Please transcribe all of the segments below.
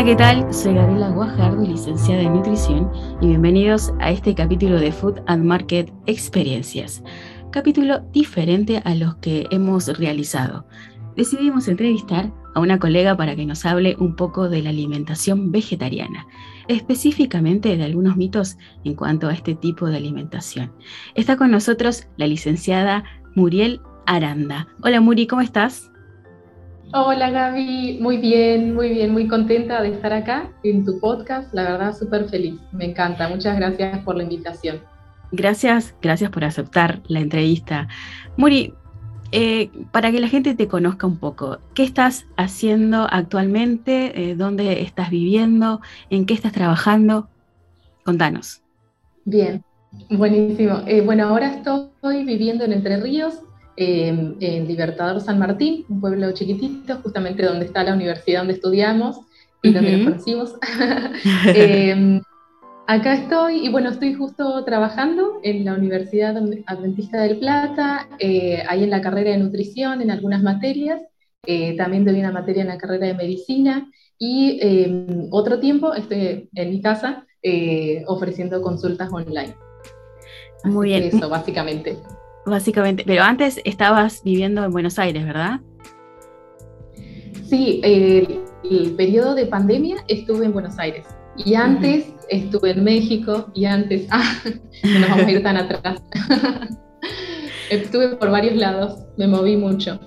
Hola, ¿qué tal? Soy Gabriela Guajardo, licenciada en nutrición, y bienvenidos a este capítulo de Food and Market Experiencias, capítulo diferente a los que hemos realizado. Decidimos entrevistar a una colega para que nos hable un poco de la alimentación vegetariana, específicamente de algunos mitos en cuanto a este tipo de alimentación. Está con nosotros la licenciada Muriel Aranda. Hola Muri, ¿cómo estás? Hola Gaby, muy bien, muy bien, muy contenta de estar acá en tu podcast, la verdad súper feliz, me encanta, muchas gracias por la invitación. Gracias, gracias por aceptar la entrevista. Muri, eh, para que la gente te conozca un poco, ¿qué estás haciendo actualmente? Eh, ¿Dónde estás viviendo? ¿En qué estás trabajando? Contanos. Bien, buenísimo. Eh, bueno, ahora estoy viviendo en Entre Ríos, en Libertador San Martín, un pueblo chiquitito, justamente donde está la universidad donde estudiamos y donde nos conocimos. Em, acá estoy y bueno, estoy justo trabajando en la Universidad Adventista del Plata, eh, ahí en la carrera de nutrición, en algunas materias. Eh, también doy una materia en la carrera de medicina y em, otro tiempo estoy en mi casa eh, ofreciendo consultas online. Muy bien. Eso, básicamente. Básicamente, pero antes estabas viviendo en Buenos Aires, ¿verdad? Sí, el, periodo de pandemia estuve en Buenos Aires y antes estuve en México y antes, ah, no nos vamos a ir tan atrás. estuve por varios lados, me moví mucho.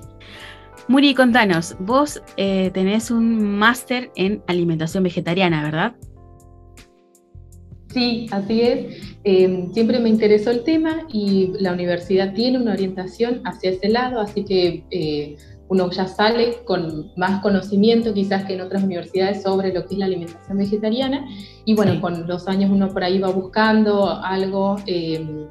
Muri, contanos, vos eh, tenés un máster en alimentación vegetariana, ¿verdad? Sí, así es. Em, siempre me interesó el tema y la universidad tiene una orientación hacia ese lado, así que eh, uno ya sale con más conocimiento quizás que en otras universidades sobre lo que es la alimentación vegetariana. Y bueno, con los años uno por ahí va buscando algo em,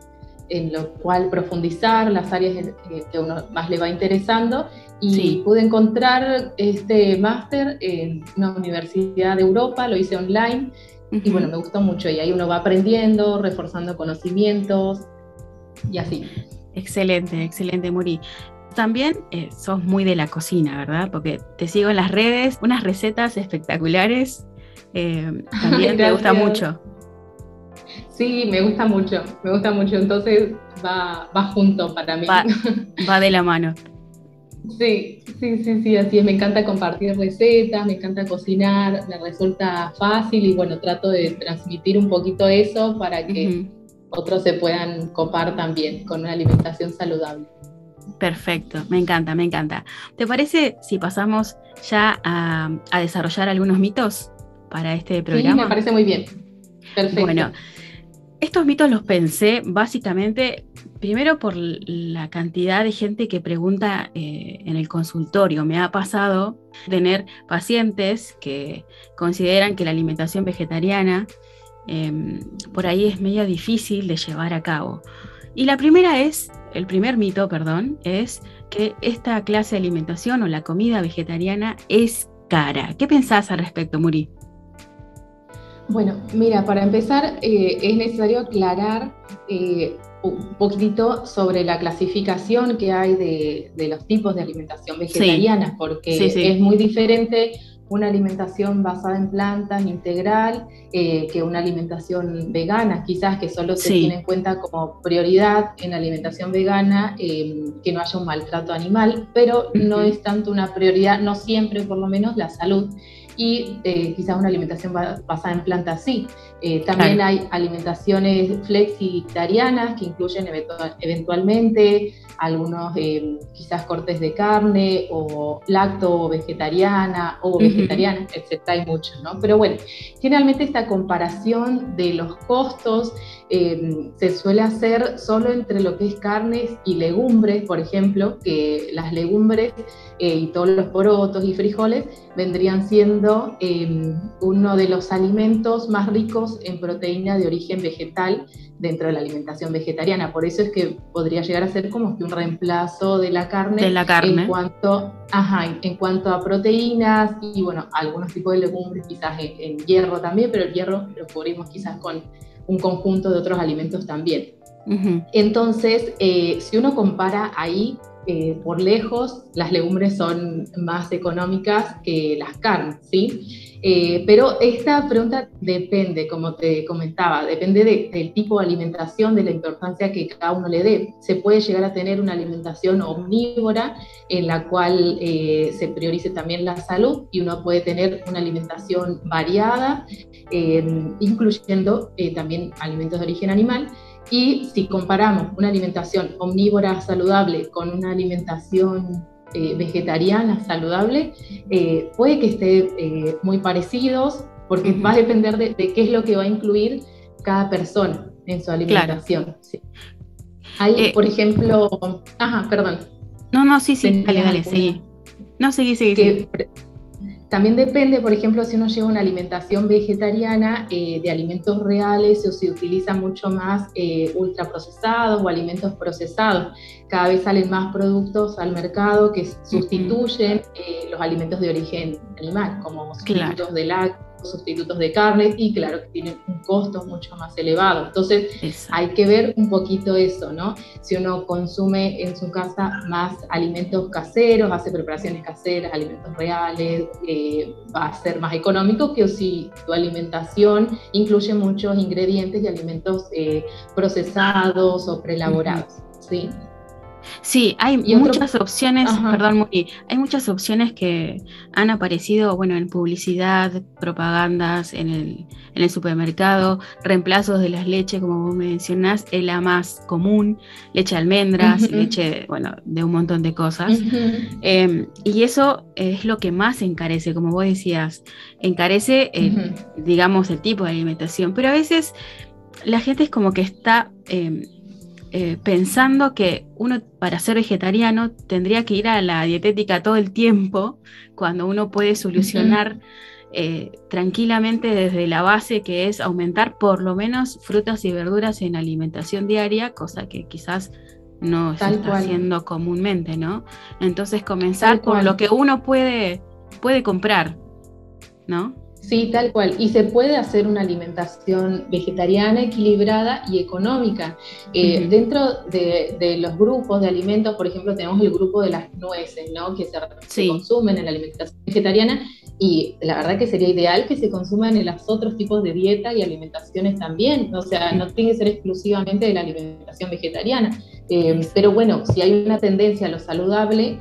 en lo cual profundizar, las áreas que uno más le va interesando. Y pude encontrar este máster en una universidad de Europa, lo hice online y bueno, me gustó mucho y ahí uno va aprendiendo, reforzando conocimientos y así. Excelente, excelente, Muri. También eh, sos muy de la cocina, ¿verdad? Porque te sigo en las redes, unas recetas espectaculares. Eh, también te gusta mucho. Sí, me gusta mucho, me gusta mucho. Entonces va, va junto para mí. va de la mano. Sí, sí, sí, sí, así es. Me encanta compartir recetas, me encanta cocinar, me resulta fácil y bueno, trato de transmitir un poquito eso para que otros se puedan copar también con una alimentación saludable. Perfecto, me encanta, me encanta. ¿Te parece si pasamos ya a, a desarrollar algunos mitos para este programa? Sí, me parece muy bien. Perfecto. Bueno, estos mitos los pensé básicamente, primero por la cantidad de gente que pregunta eh, en el consultorio. Me ha pasado tener pacientes que consideran que la alimentación vegetariana em, por ahí es medio difícil de llevar a cabo. Y la primera es, el primer mito, perdón, es que esta clase de alimentación o la comida vegetariana es cara. ¿Qué pensás al respecto, Muri? Bueno, mira, para empezar eh, es necesario aclarar eh, un poquitito sobre la clasificación que hay de, los tipos de alimentación vegetariana, porque es muy diferente una alimentación basada en plantas integral eh, que una alimentación vegana, quizás que solo se tiene en cuenta como prioridad en la alimentación vegana que no haya un maltrato animal, pero no es tanto una prioridad, no siempre por lo menos la salud y eh, quizás una alimentación basada en plantas sí. Eh, también hay alimentaciones flexitarianas que incluyen eventualmente algunos eh, quizás cortes de carne o lacto vegetariana o vegetariana, etc. Hay muchos, ¿no? Pero bueno, generalmente esta comparación de los costos se suele hacer solo entre lo que es carnes y legumbres, por ejemplo, que las legumbres y todos los porotos y frijoles vendrían siendo uno de los alimentos más ricos en proteína de origen vegetal dentro de la alimentación vegetariana. Por eso es que podría llegar a ser como que un reemplazo de la carne, de la carne. En, cuanto, ajá, en cuanto a proteínas y bueno, algunos tipos de legumbres, quizás en, hierro también, pero el hierro lo cubrimos quizás con un conjunto de otros alimentos también. Entonces, eh, si uno compara ahí, eh, por lejos, las legumbres son más económicas que las carnes, ¿sí? Eh, pero esta pregunta depende, como te comentaba, depende del tipo de alimentación, de la importancia que cada uno le dé. Se puede llegar a tener una alimentación omnívora en la cual eh, se priorice también la salud y uno puede tener una alimentación variada, eh, incluyendo también alimentos de origen animal. Y si comparamos una alimentación omnívora saludable con una alimentación eh, vegetariana, saludable, eh, puede que esté eh, muy parecidos, porque va a depender de, qué es lo que va a incluir cada persona en su alimentación. Hay, por ejemplo, ajá, perdón. No, no, sí, sí, dale, dale, sí. No, seguí, seguí. También depende, por ejemplo, si uno lleva una alimentación vegetariana eh, de alimentos reales o si utiliza mucho más eh, ultraprocesados o alimentos procesados. Cada vez salen más productos al mercado que sustituyen eh, los alimentos de origen animal, como sustitutos de lácteos sustitutos de carne y claro que tienen un costo mucho más elevado. Entonces hay que ver un poquito eso, ¿no? Si uno consume en su casa más alimentos caseros, hace preparaciones caseras, alimentos reales, eh, va a ser más económico que si tu alimentación incluye muchos ingredientes y alimentos eh, procesados o preelaborados. ¿sí? Sí, hay muchas opciones, perdón, hay muchas opciones que han aparecido, bueno, en publicidad, propagandas, en el, en el supermercado, reemplazos de las leches, como vos mencionás, es la más común, leche de almendras, leche, bueno, de un montón de cosas. Em, y eso es lo que más encarece, como vos decías, encarece, digamos, el tipo de alimentación, pero a veces la gente es como que está em, eh, pensando que uno para ser vegetariano tendría que ir a la dietética todo el tiempo, cuando uno puede solucionar eh, tranquilamente desde la base que es aumentar por lo menos frutas y verduras en alimentación diaria, cosa que quizás no se está haciendo comúnmente, ¿no? Entonces comenzar con lo que uno puede, puede comprar, ¿no? Sí, tal cual. Y se puede hacer una alimentación vegetariana, equilibrada y económica. Eh, dentro de, los grupos de alimentos, por ejemplo, tenemos el grupo de las nueces, ¿no? Que se, consumen en la alimentación vegetariana. Y la verdad que sería ideal que se consuman en los otros tipos de dieta y alimentaciones también. O sea, no tiene que ser exclusivamente de la alimentación vegetariana. Eh, pero bueno, si hay una tendencia a lo saludable,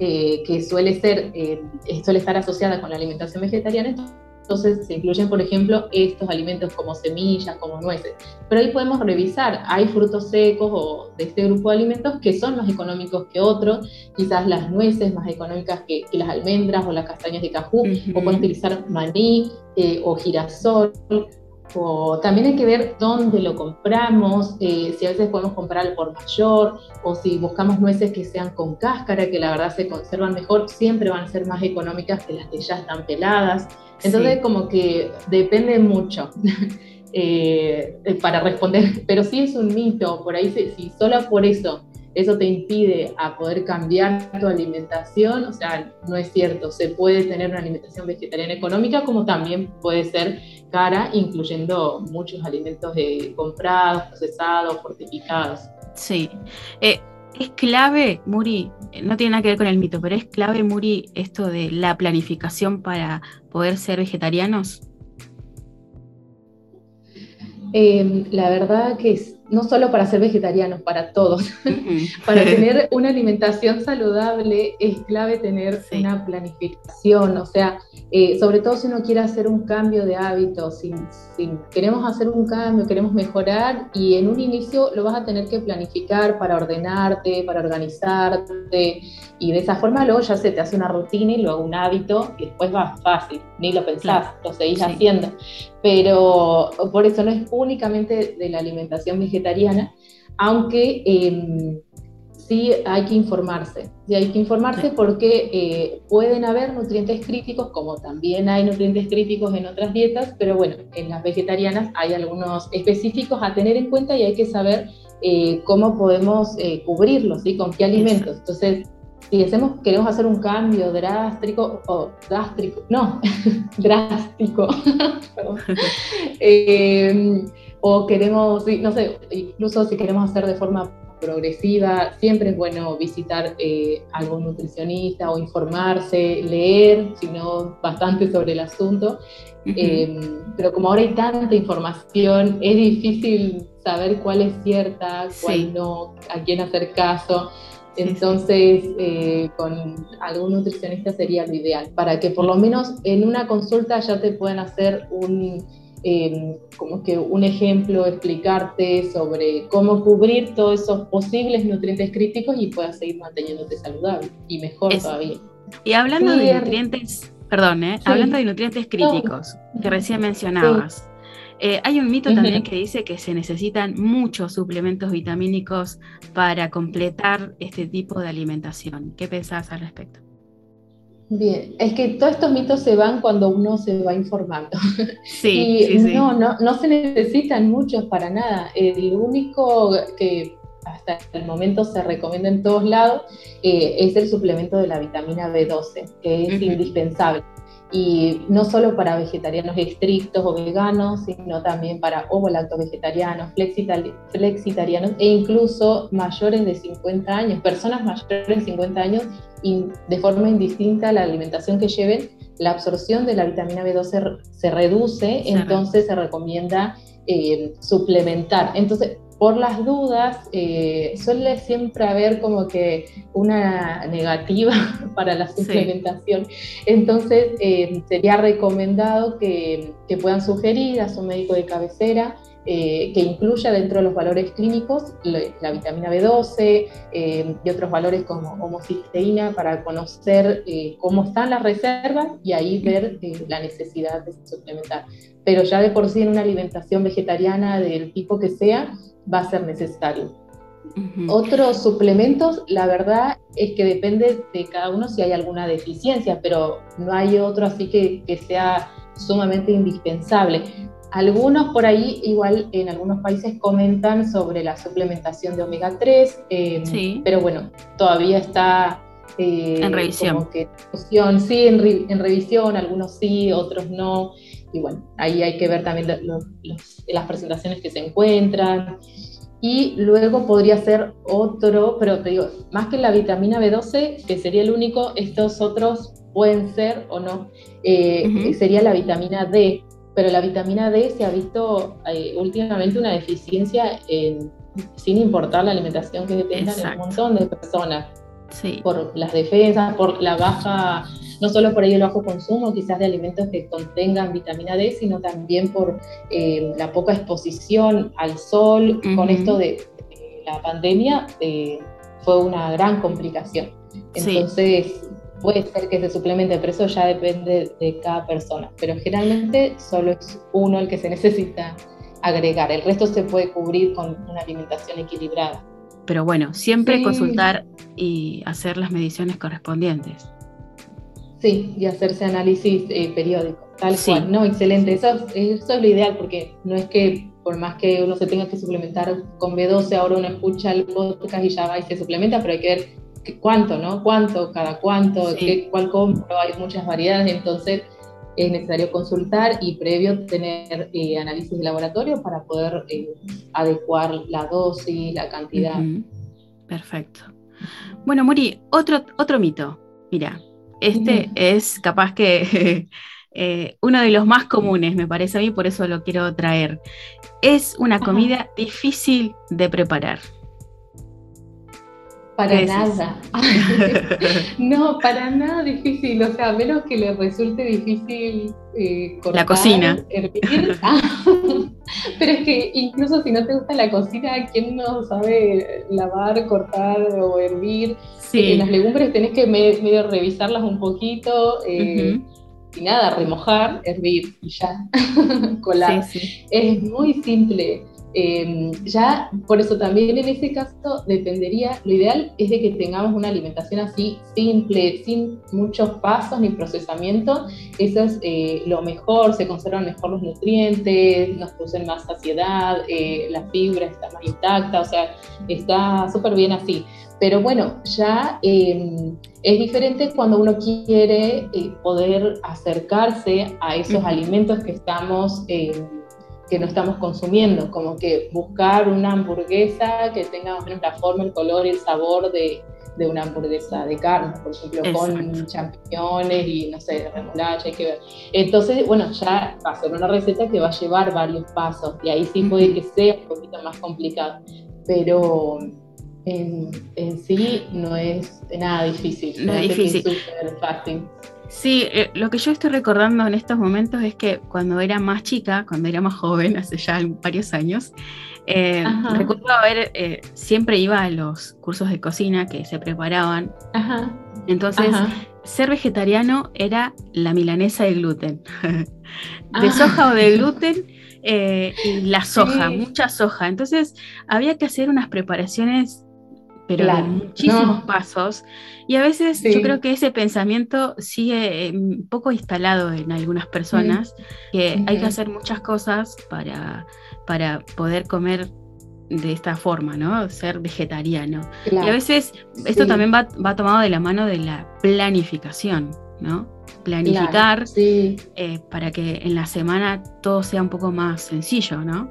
eh, que suele ser, suele estar asociada con la alimentación vegetariana, entonces se incluyen, por ejemplo, estos alimentos como semillas, como nueces. Pero ahí podemos revisar, hay frutos secos o de este grupo de alimentos que son más económicos que otros, quizás las nueces más económicas que, las almendras o las castañas de cajú, o pueden utilizar maní eh, o girasol. O también hay que ver dónde lo compramos, eh, si a veces podemos comprar al por mayor, o si buscamos nueces que sean con cáscara, que la verdad se conservan mejor, siempre van a ser más económicas que las que ya están peladas. Entonces, como que depende mucho eh, para responder, pero sí es un mito, por ahí, si solo por eso eso te impide a poder cambiar tu alimentación, o sea, no es cierto, se puede tener una alimentación vegetariana económica como también puede ser cara, incluyendo muchos alimentos comprados, procesados, fortificados. Sí. Eh, es clave, Muri, no tiene nada que ver con el mito, pero es clave, Muri, esto de la planificación para poder ser vegetarianos. Em, la verdad que es, no solo para ser vegetarianos, para todos. para tener una alimentación saludable es clave tener una planificación, o sea, eh, sobre todo si uno quiere hacer un cambio de hábitos, si, queremos hacer un cambio, queremos mejorar y en un inicio lo vas a tener que planificar para ordenarte, para organizarte y de esa forma luego ya se te hace una rutina y luego un hábito y después va fácil, ni lo pensás, lo seguís haciendo. Pero por eso no es únicamente de la alimentación vegetariana, aunque em, sí hay que informarse. Sí hay que informarse porque eh, pueden haber nutrientes críticos, como también hay nutrientes críticos en otras dietas, pero bueno, en las vegetarianas hay algunos específicos a tener en cuenta y hay que saber eh, cómo podemos eh, cubrirlos, ¿sí? con qué alimentos. Entonces, si hacemos, queremos hacer un cambio drástico, o drástico, no, drástico, eh, o queremos, no sé, incluso si queremos hacer de forma progresiva, siempre es bueno visitar eh, algún nutricionista o informarse, leer, sino bastante sobre el asunto. Em, pero como ahora hay tanta información, es difícil saber cuál es cierta, cuál no, a quién hacer caso. Entonces, eh, con algún nutricionista sería lo ideal, para que por lo menos en una consulta ya te puedan hacer un, em, como que un ejemplo, explicarte sobre cómo cubrir todos esos posibles nutrientes críticos y puedas seguir manteniéndote saludable y mejor todavía. Y hablando de nutrientes, perdón, ¿eh? hablando de nutrientes críticos que recién mencionabas. Eh, hay un mito también que dice que se necesitan muchos suplementos vitamínicos para completar este tipo de alimentación. ¿Qué pensás al respecto? Bien, es que todos estos mitos se van cuando uno se va informando. Sí, sí, sí. No, no, no se necesitan muchos para nada. El único que hasta el momento se recomienda en todos lados eh, es el suplemento de la vitamina B12, que es indispensable y no solo para vegetarianos estrictos o veganos, sino también para ovo-lacto vegetarianos, flexitarianos e incluso mayores de 50 años, personas mayores de 50 años y de forma indistinta a la alimentación que lleven, la absorción de la vitamina B12 se reduce, entonces se recomienda eh, suplementar. Entonces, por las dudas, eh, suele siempre haber como que una negativa para la suplementación. Entonces, eh, sería recomendado que, puedan sugerir a su médico de cabecera eh, que incluya dentro de los valores clínicos la, vitamina B12 y otros valores como homocisteína para conocer cómo están las reservas y ahí ver la necesidad de suplementar. Pero ya de por sí en una alimentación vegetariana del tipo que sea, va a ser necesario. Otros suplementos, la verdad es que depende de cada uno si hay alguna deficiencia, pero no hay otro así que, que sea sumamente indispensable. Algunos por ahí, igual en algunos países comentan sobre la suplementación de omega 3, em, pero bueno, todavía está eh, en revisión. sí, en, en, revisión, algunos sí, otros no. Y bueno, ahí hay que ver también las presentaciones que se encuentran. Y luego podría ser otro, pero te digo, más que la vitamina B12, que sería el único, estos otros pueden ser o no, eh, sería la vitamina D. Pero la vitamina D se ha visto eh, últimamente una deficiencia sin importar la alimentación que tengan en un montón de personas. Sí. Por las defensas, por la baja no solo por ello el bajo consumo quizás de alimentos que contengan vitamina D, sino también por eh, la poca exposición al sol. Con esto de, la pandemia eh, fue una gran complicación. Entonces, puede ser que se suplemente, pero eso ya depende de cada persona. Pero generalmente solo es uno el que se necesita agregar. El resto se puede cubrir con una alimentación equilibrada. Pero bueno, siempre consultar y hacer las mediciones correspondientes. Sí, y hacerse análisis eh, periódico, tal cual. No, excelente. Eso, eso es lo ideal, porque no es que por más que uno se tenga que suplementar con B12, ahora uno escucha el podcast y ya va y se suplementa, pero hay que ver cuánto, ¿no? Cuánto, cada cuánto, qué, cuál compro, hay muchas variedades, entonces es necesario consultar y previo tener eh, análisis de laboratorio para poder eh, adecuar la dosis, la cantidad. Perfecto. Bueno, Muri, otro, otro mito. Mira, este es capaz que eh, uno de los más comunes, me parece a mí, por eso lo quiero traer. Es una comida difícil de preparar. Para nada. no, para nada difícil. O sea, a menos que le resulte difícil eh, cortar, la cocina. Hervir. pero es que incluso si no te gusta la cocina, ¿quién no sabe lavar, cortar o hervir? Sí. las legumbres tenés que medio revisarlas un poquito. Eh, y nada, remojar, hervir y ya, colar. Es muy simple. Em, ya, por eso también en ese caso dependería, lo ideal es de que tengamos una alimentación así simple, sin muchos pasos ni procesamiento, eso es eh, lo mejor, se conservan mejor los nutrientes, nos producen más saciedad, eh, la fibra está más intacta, o sea, está súper bien así. Pero bueno, ya em, es diferente cuando uno quiere eh, poder acercarse a esos alimentos que estamos em, que no estamos consumiendo, como que buscar una hamburguesa que tenga más o menos la forma, el color y el sabor de, de una hamburguesa de carne, por ejemplo, con champiñones y no sé, remolacha, hay que ver. Entonces, bueno, ya va a ser una receta que va a llevar varios pasos y ahí sí puede que sea un poquito más complicado, pero en, en sí no es nada difícil. No es difícil. Es fácil. Sí, eh, lo que yo estoy recordando en estos momentos es que cuando era más chica, cuando era más joven, hace ya varios años, eh, recuerdo haber, eh, siempre iba a los cursos de cocina que se preparaban. Entonces, ser vegetariano era la milanesa de gluten. de ah. soja o de gluten y la soja, mucha soja. Entonces, había que hacer unas preparaciones pero de muchísimos pasos. Y a veces yo creo que ese pensamiento sigue eh, un poco instalado en algunas personas, que hay que hacer muchas cosas para, para poder comer de esta forma, ¿no? Ser vegetariano. Y a veces esto también va, va, tomado de la mano de la planificación, ¿no? Planificar eh, para que en la semana todo sea un poco más sencillo, ¿no?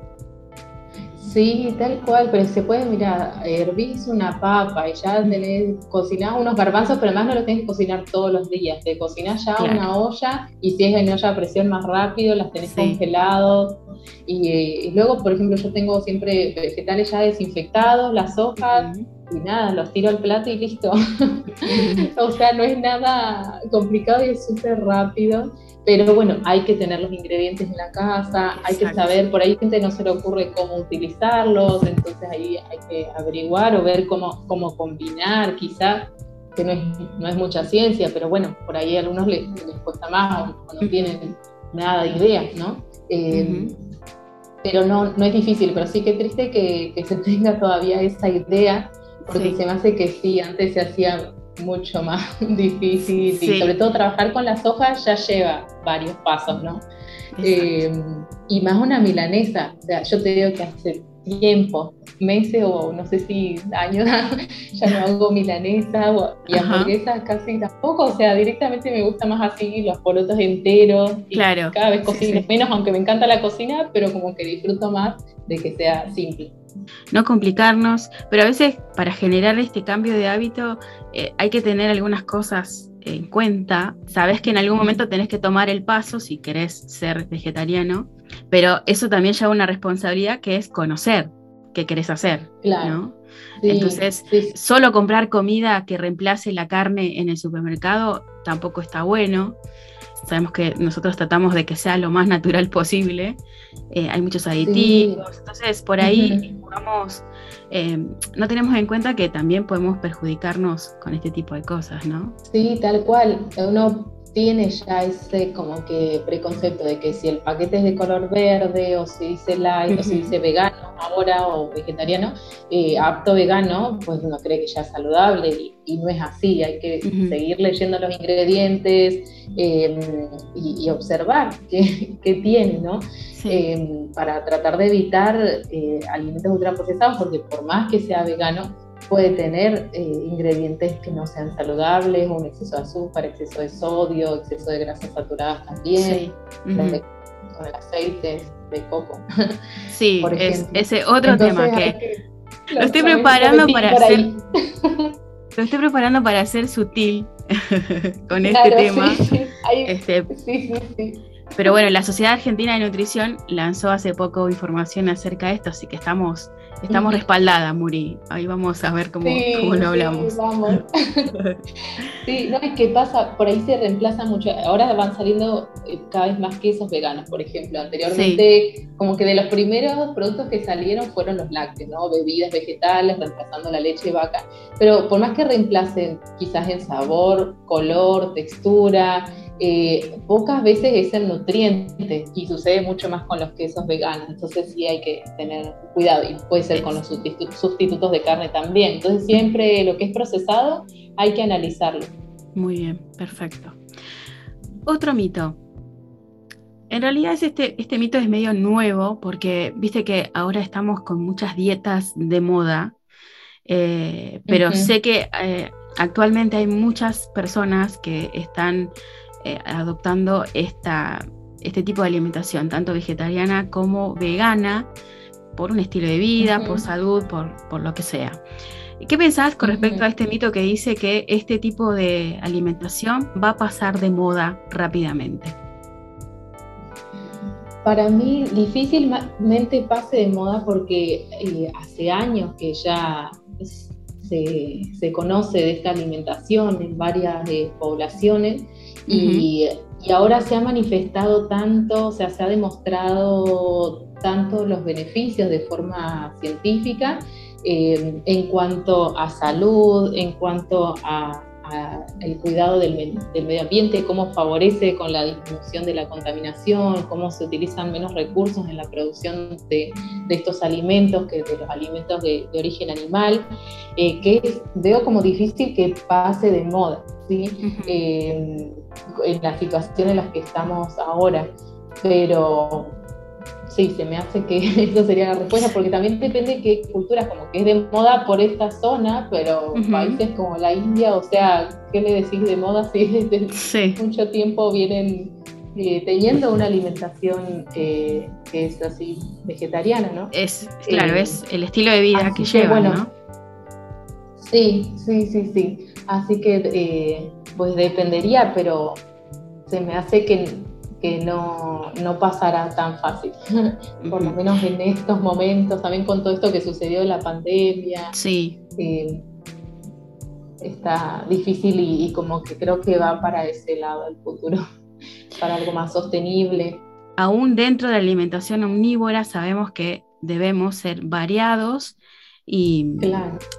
Sí, tal cual, pero se puede, mirar, hervís una papa y ya tenés, cocinás unos garbanzos, pero además no los tenés que cocinar todos los días, te cocinás ya una olla y si es en olla a presión más rápido, las tenés congelados. Y, luego, por ejemplo, yo tengo siempre vegetales ya desinfectados, las hojas, y nada, los tiro al plato y listo. o sea, no es nada complicado y es súper rápido. Pero bueno, hay que tener los ingredientes en la casa, hay que saber, por ahí gente no se le ocurre cómo utilizarlos, entonces ahí hay que averiguar o ver cómo, cómo combinar, quizás, que no es, no es mucha ciencia, pero bueno, por ahí a algunos les, cuesta más o, no tienen nada de ideas, ¿no? Eh, pero no, no es difícil, pero sí que triste que, que se tenga todavía esa idea, porque se me hace que sí, antes se hacía mucho más difícil y sobre todo trabajar con las hojas ya lleva varios pasos, ¿no? Eh, y más una milanesa, o sea, yo te digo que hace tiempo, meses o no sé si años, ya no hago milanesa y hamburguesas casi tampoco, o sea, directamente me gusta más así los porotos enteros, y claro, cada vez cocino menos, aunque me encanta la cocina, pero como que disfruto más de que sea simple no complicarnos, pero a veces para generar este cambio de hábito eh, hay que tener algunas cosas en cuenta. Sabes que en algún momento tenés que tomar el paso si querés ser vegetariano, pero eso también lleva una responsabilidad que es conocer qué querés hacer. Claro. Entonces, solo comprar comida que reemplace la carne en el supermercado tampoco está bueno. Sabemos que nosotros tratamos de que sea lo más natural posible. Eh, hay muchos aditivos. Entonces, por ahí vamos, eh, no tenemos en cuenta que también podemos perjudicarnos con este tipo de cosas, ¿no? Sí, tal cual. Uno tiene ya ese como que preconcepto de que si el paquete es de color verde o si dice light o si dice vegano ahora o vegetariano, eh, apto vegano, pues uno cree que ya es saludable y, no es así, hay que seguir leyendo los ingredientes em, y, observar qué, qué, tiene, ¿no? Em, para tratar de evitar eh, alimentos ultraprocesados, porque por más que sea vegano, puede tener eh, ingredientes que no sean saludables, un exceso de azúcar, exceso de sodio, exceso de grasas saturadas también, con el aceite de coco. Sí, es ese otro tema que, lo estoy preparando para hacer. lo estoy preparando para ser sutil con este tema. Este, sí, sí, sí. Pero bueno, la Sociedad Argentina de Nutrición lanzó hace poco información acerca de esto, así que estamos Estamos respaldadas, Muri. Ahí vamos a ver cómo, lo hablamos. Sí, vamos. sí, no, es que pasa, por ahí se reemplaza mucho. Ahora van saliendo eh, cada vez más quesos veganos, por ejemplo. Anteriormente, como que de los primeros productos que salieron fueron los lácteos, ¿no? Bebidas vegetales, reemplazando la leche de vaca. Pero por más que reemplacen quizás en sabor, color, textura, eh, pocas veces es el nutriente y sucede mucho más con los quesos veganos, entonces sí hay que tener cuidado y puede ser con los sustitutos de carne también. Entonces siempre lo que es procesado hay que analizarlo. Muy bien, perfecto. Otro mito. En realidad este, este mito es medio nuevo porque viste que ahora estamos con muchas dietas de moda, eh, pero sé que eh, actualmente hay muchas personas que están eh, adoptando esta, este tipo de alimentación, tanto vegetariana como vegana, por un estilo de vida, por salud, por, por lo que sea. ¿Qué pensás con respecto a este mito que dice que este tipo de alimentación va a pasar de moda rápidamente? Para mí difícilmente pase de moda porque eh, hace años que ya se, conoce de esta alimentación en varias eh, poblaciones y, ahora se ha manifestado tanto, o sea, se ha demostrado tanto los beneficios de forma científica eh, en cuanto a salud, en cuanto a, el cuidado del, medio ambiente, cómo favorece con la disminución de la contaminación, cómo se utilizan menos recursos en la producción de, estos alimentos que de los alimentos de, origen animal, eh, que veo como difícil que pase de moda, ¿sí? Eh, en la situación en la que estamos ahora. Pero sí, se me hace que eso sería la respuesta, porque también depende de qué culturas, como que es de moda por esta zona, pero países como la India, o sea, ¿qué le decís de moda si desde mucho tiempo vienen eh, teniendo una alimentación eh, que es así vegetariana, ¿no? Es, claro, eh, es el estilo de vida que, llevan, ¿no? Sí, sí, sí, sí. Así que, pues dependería, pero se me hace que que no, no pasará tan fácil, por lo menos en estos momentos, también con todo esto que sucedió en la pandemia. Sí. Eh, está difícil y, como que creo que va para ese lado el futuro, para algo más sostenible. Aún dentro de la alimentación omnívora sabemos que debemos ser variados y,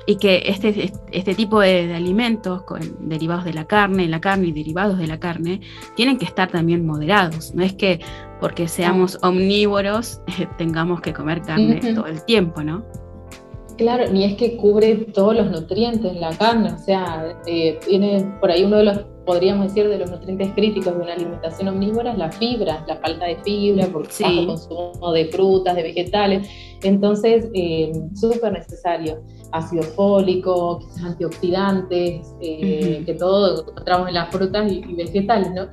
y que este, este tipo de, alimentos con, derivados de la carne, la carne y derivados de la carne, tienen que estar también moderados. No es que porque seamos omnívoros tengamos que comer carne todo el tiempo, ¿no? Claro, ni es que cubre todos los nutrientes la carne, o sea, eh, tiene por ahí uno de los, podríamos decir, de los nutrientes críticos de una alimentación omnívora es la fibra, la falta de fibra, por bajo consumo de frutas, de vegetales, entonces eh, súper necesario. Ácido fólico, antioxidantes, eh, que todo encontramos en las frutas y, y vegetales, ¿no?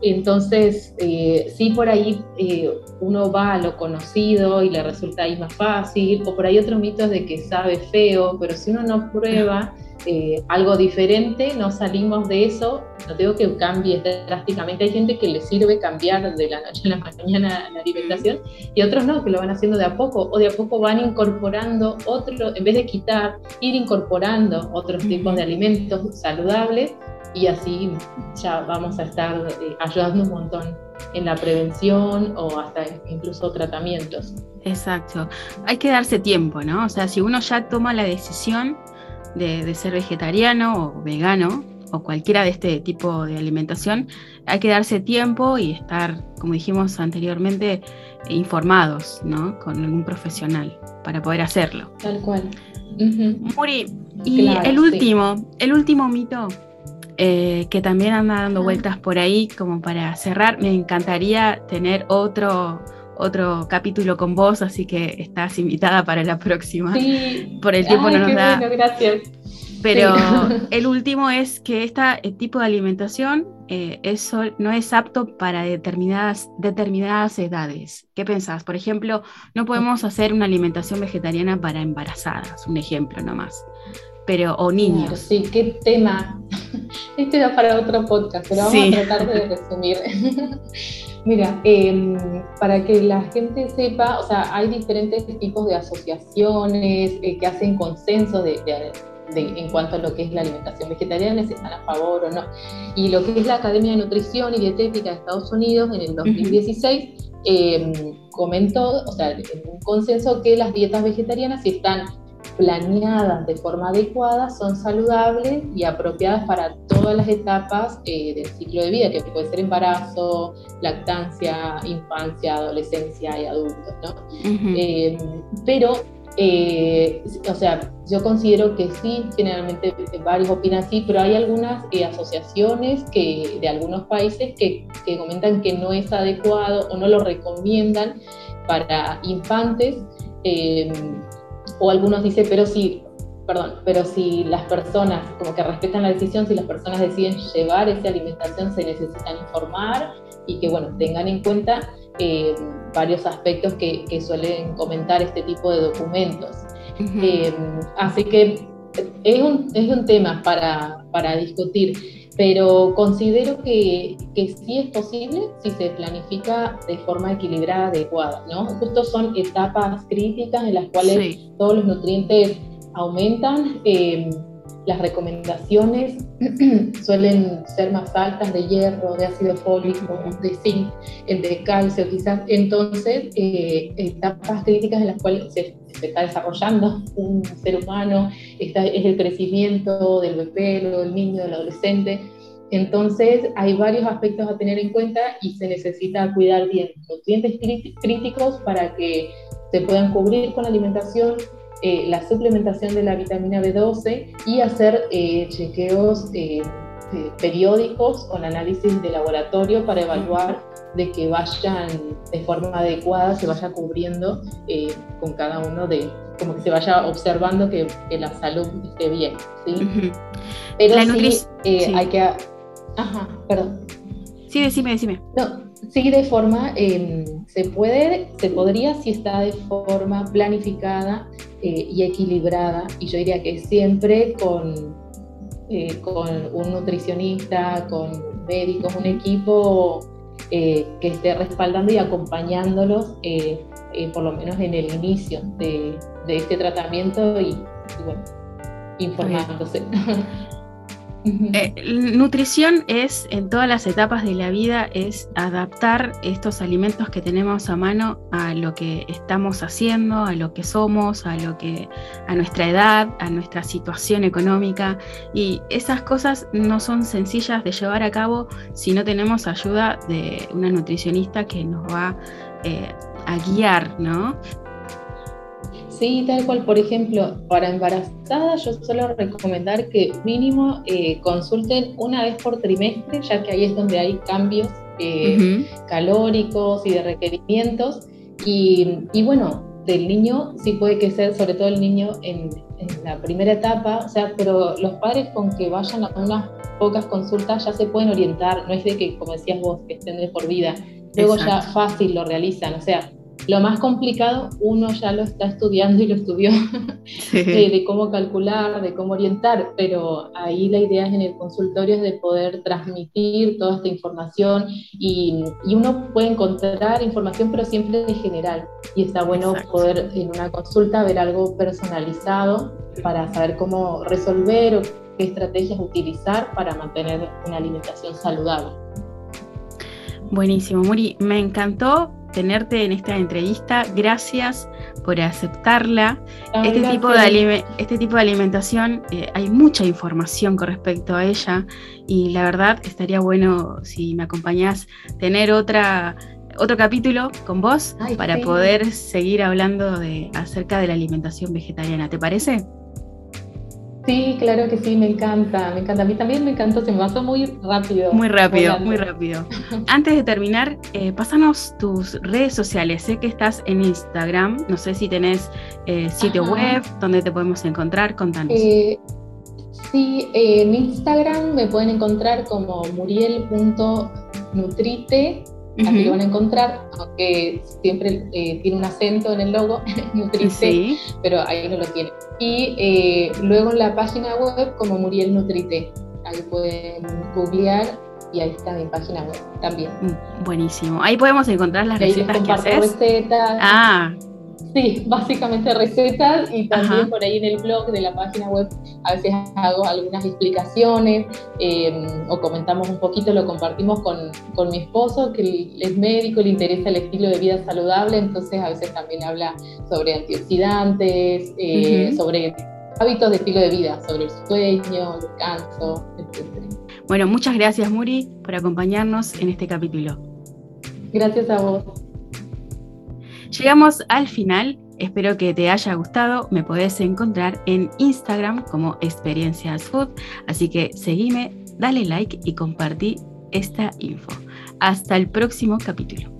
Entonces, eh, sí por ahí eh, uno va a lo conocido y le resulta ahí más fácil, o por ahí otros mitos de que sabe feo, pero si uno no prueba eh, algo diferente, no salimos de eso, no tengo que cambie drásticamente. Hay gente que le sirve cambiar de la noche a la mañana la alimentación y otros no, que lo van haciendo de a poco, o de a poco van incorporando otro, en vez de quitar, ir incorporando otros tipos de alimentos saludables y así ya vamos a estar eh, ayudando un montón en la prevención o hasta incluso tratamientos. Exacto. Hay que darse tiempo, ¿no? O sea, si uno ya toma la decisión de, ser vegetariano o vegano o cualquiera de este tipo de alimentación, hay que darse tiempo y estar, como dijimos anteriormente, informados, ¿no? Con algún profesional para poder hacerlo. Tal cual. Muri, y el último, el último mito eh, que también anda dando vueltas por ahí, como para cerrar. Me encantaría tener otro, otro capítulo con vos, así que estás invitada para la próxima. Sí. Por el tiempo no nos da. Bueno, gracias. Pero el último es que este tipo de alimentación eh, eso no es apto para determinadas, determinadas edades. ¿Qué pensás? Por ejemplo, no podemos hacer una alimentación vegetariana para embarazadas, un ejemplo nomás pero o niños. sí, qué tema. Este da para otro podcast, pero vamos a tratar de resumir. Mira, em, para que la gente sepa, o sea, hay diferentes tipos de asociaciones eh, que hacen consenso de, en cuanto a lo que es la alimentación vegetariana, si están a favor o no. Y lo que es la Academia de Nutrición y Dietética de Estados Unidos en el 2016 em, comentó, o sea, un consenso que las dietas vegetarianas, si están planeadas de forma adecuada son saludables y apropiadas para todas las etapas eh, del ciclo de vida, que puede ser embarazo, lactancia, infancia, adolescencia y adultos. ¿no? Eh, pero, eh, o sea, yo considero que sí, generalmente varios opinan sí, pero hay algunas asociaciones que, de algunos países que, que comentan que no es adecuado o no lo recomiendan para infantes o algunos dicen, pero si, perdón, pero si las personas como que respetan la decisión, si las personas deciden llevar esa alimentación, se necesitan informar y que, bueno, tengan en cuenta eh, varios aspectos que, suelen comentar este tipo de documentos. Eh, así que es un, es un tema para, para discutir pero considero que, que, sí es posible si se planifica de forma equilibrada, adecuada, ¿no? Justo son etapas críticas en las cuales todos los nutrientes aumentan. Eh, las recomendaciones suelen ser más altas de hierro, de ácido fólico, de zinc, de calcio quizás. Entonces, eh, etapas críticas en las cuales se, está desarrollando un ser humano, está, es el crecimiento del bebé, del niño, del adolescente. Entonces, hay varios aspectos a tener en cuenta y se necesita cuidar bien nutrientes críticos para que se puedan cubrir con la alimentación eh, la suplementación de la vitamina B12 y hacer eh, chequeos eh, periódicos con análisis de laboratorio para evaluar de que vayan de forma adecuada, se vaya cubriendo con cada uno de, como que se vaya observando que, la salud esté bien. ¿sí? Pero sí, hay que... Ajá, perdón. Sí, decime, decime. No, sí, de forma, em, se puede, se podría si está de forma planificada eh, y equilibrada, y yo diría que siempre con, eh, con un nutricionista, con médicos, un equipo eh, que esté respaldando y acompañándolos, por lo menos en el inicio de, de este tratamiento y, y bueno, informándose. Eh, nutrición es, en todas las etapas de la vida, es adaptar estos alimentos que tenemos a mano a lo que estamos haciendo, a lo que somos, a lo que, a nuestra edad, a nuestra situación económica. Y esas cosas no son sencillas de llevar a cabo si no tenemos ayuda de una nutricionista que nos va eh, a guiar, ¿no? Sí, tal cual. Por ejemplo, para embarazadas yo suelo recomendar que mínimo eh, consulten una vez por trimestre, ya que ahí es donde hay cambios eh, calóricos y de requerimientos. Y, bueno, del niño sí puede que sea, sobre todo el niño en, la primera etapa, o sea, pero los padres con que vayan a unas pocas consultas ya se pueden orientar, no es de que, como decías vos, que estén de por vida, luego ya fácil lo realizan, o sea, lo más complicado uno ya lo está estudiando y lo estudió, de, cómo calcular, de cómo orientar, pero ahí la idea es en el consultorio es de poder transmitir toda esta información y, uno puede encontrar información, pero siempre en general. Y está bueno poder en una consulta ver algo personalizado para saber cómo resolver o qué estrategias utilizar para mantener una alimentación saludable. Buenísimo, Muri. Me encantó tenerte en esta entrevista. Gracias por aceptarla. este, tipo de este tipo de alimentación, eh, hay mucha información con respecto a ella y la verdad estaría bueno si me acompañás tener otra otro capítulo con vos para poder seguir hablando de, acerca de la alimentación vegetariana. ¿Te parece? Sí, claro que sí, me encanta, me encanta. A mí también me encantó, se me pasó muy rápido. Muy rápido, muy rápido. Antes de terminar, eh, pásanos tus redes sociales. Sé que estás en Instagram, no sé si tenés eh, sitio web donde te podemos encontrar, contanos. Eh, sí, en Instagram me pueden encontrar como muriel.nutrite Así lo van a encontrar, aunque siempre eh, tiene un acento en el logo, Nutrite, pero ahí no lo tiene. Y eh, luego en la página web como Muriel Nutrite, ahí pueden googlear y ahí está mi página web también. Mm, buenísimo. Ahí podemos encontrar las recetas que haces. recetas. Ah, Sí, básicamente recetas y también por ahí en el blog de la página web a veces hago algunas explicaciones em, o comentamos un poquito, lo compartimos con, con, mi esposo que es médico, le interesa el estilo de vida saludable, entonces a veces también habla sobre antioxidantes, eh, sobre hábitos de estilo de vida, sobre el sueño, el descanso, etc. Bueno, muchas gracias Muri por acompañarnos en este capítulo. Gracias a vos. Llegamos al final. Espero que te haya gustado. Me podés encontrar en Instagram como Experiencias Food. Así que seguime, dale like y compartí esta info. Hasta el próximo capítulo.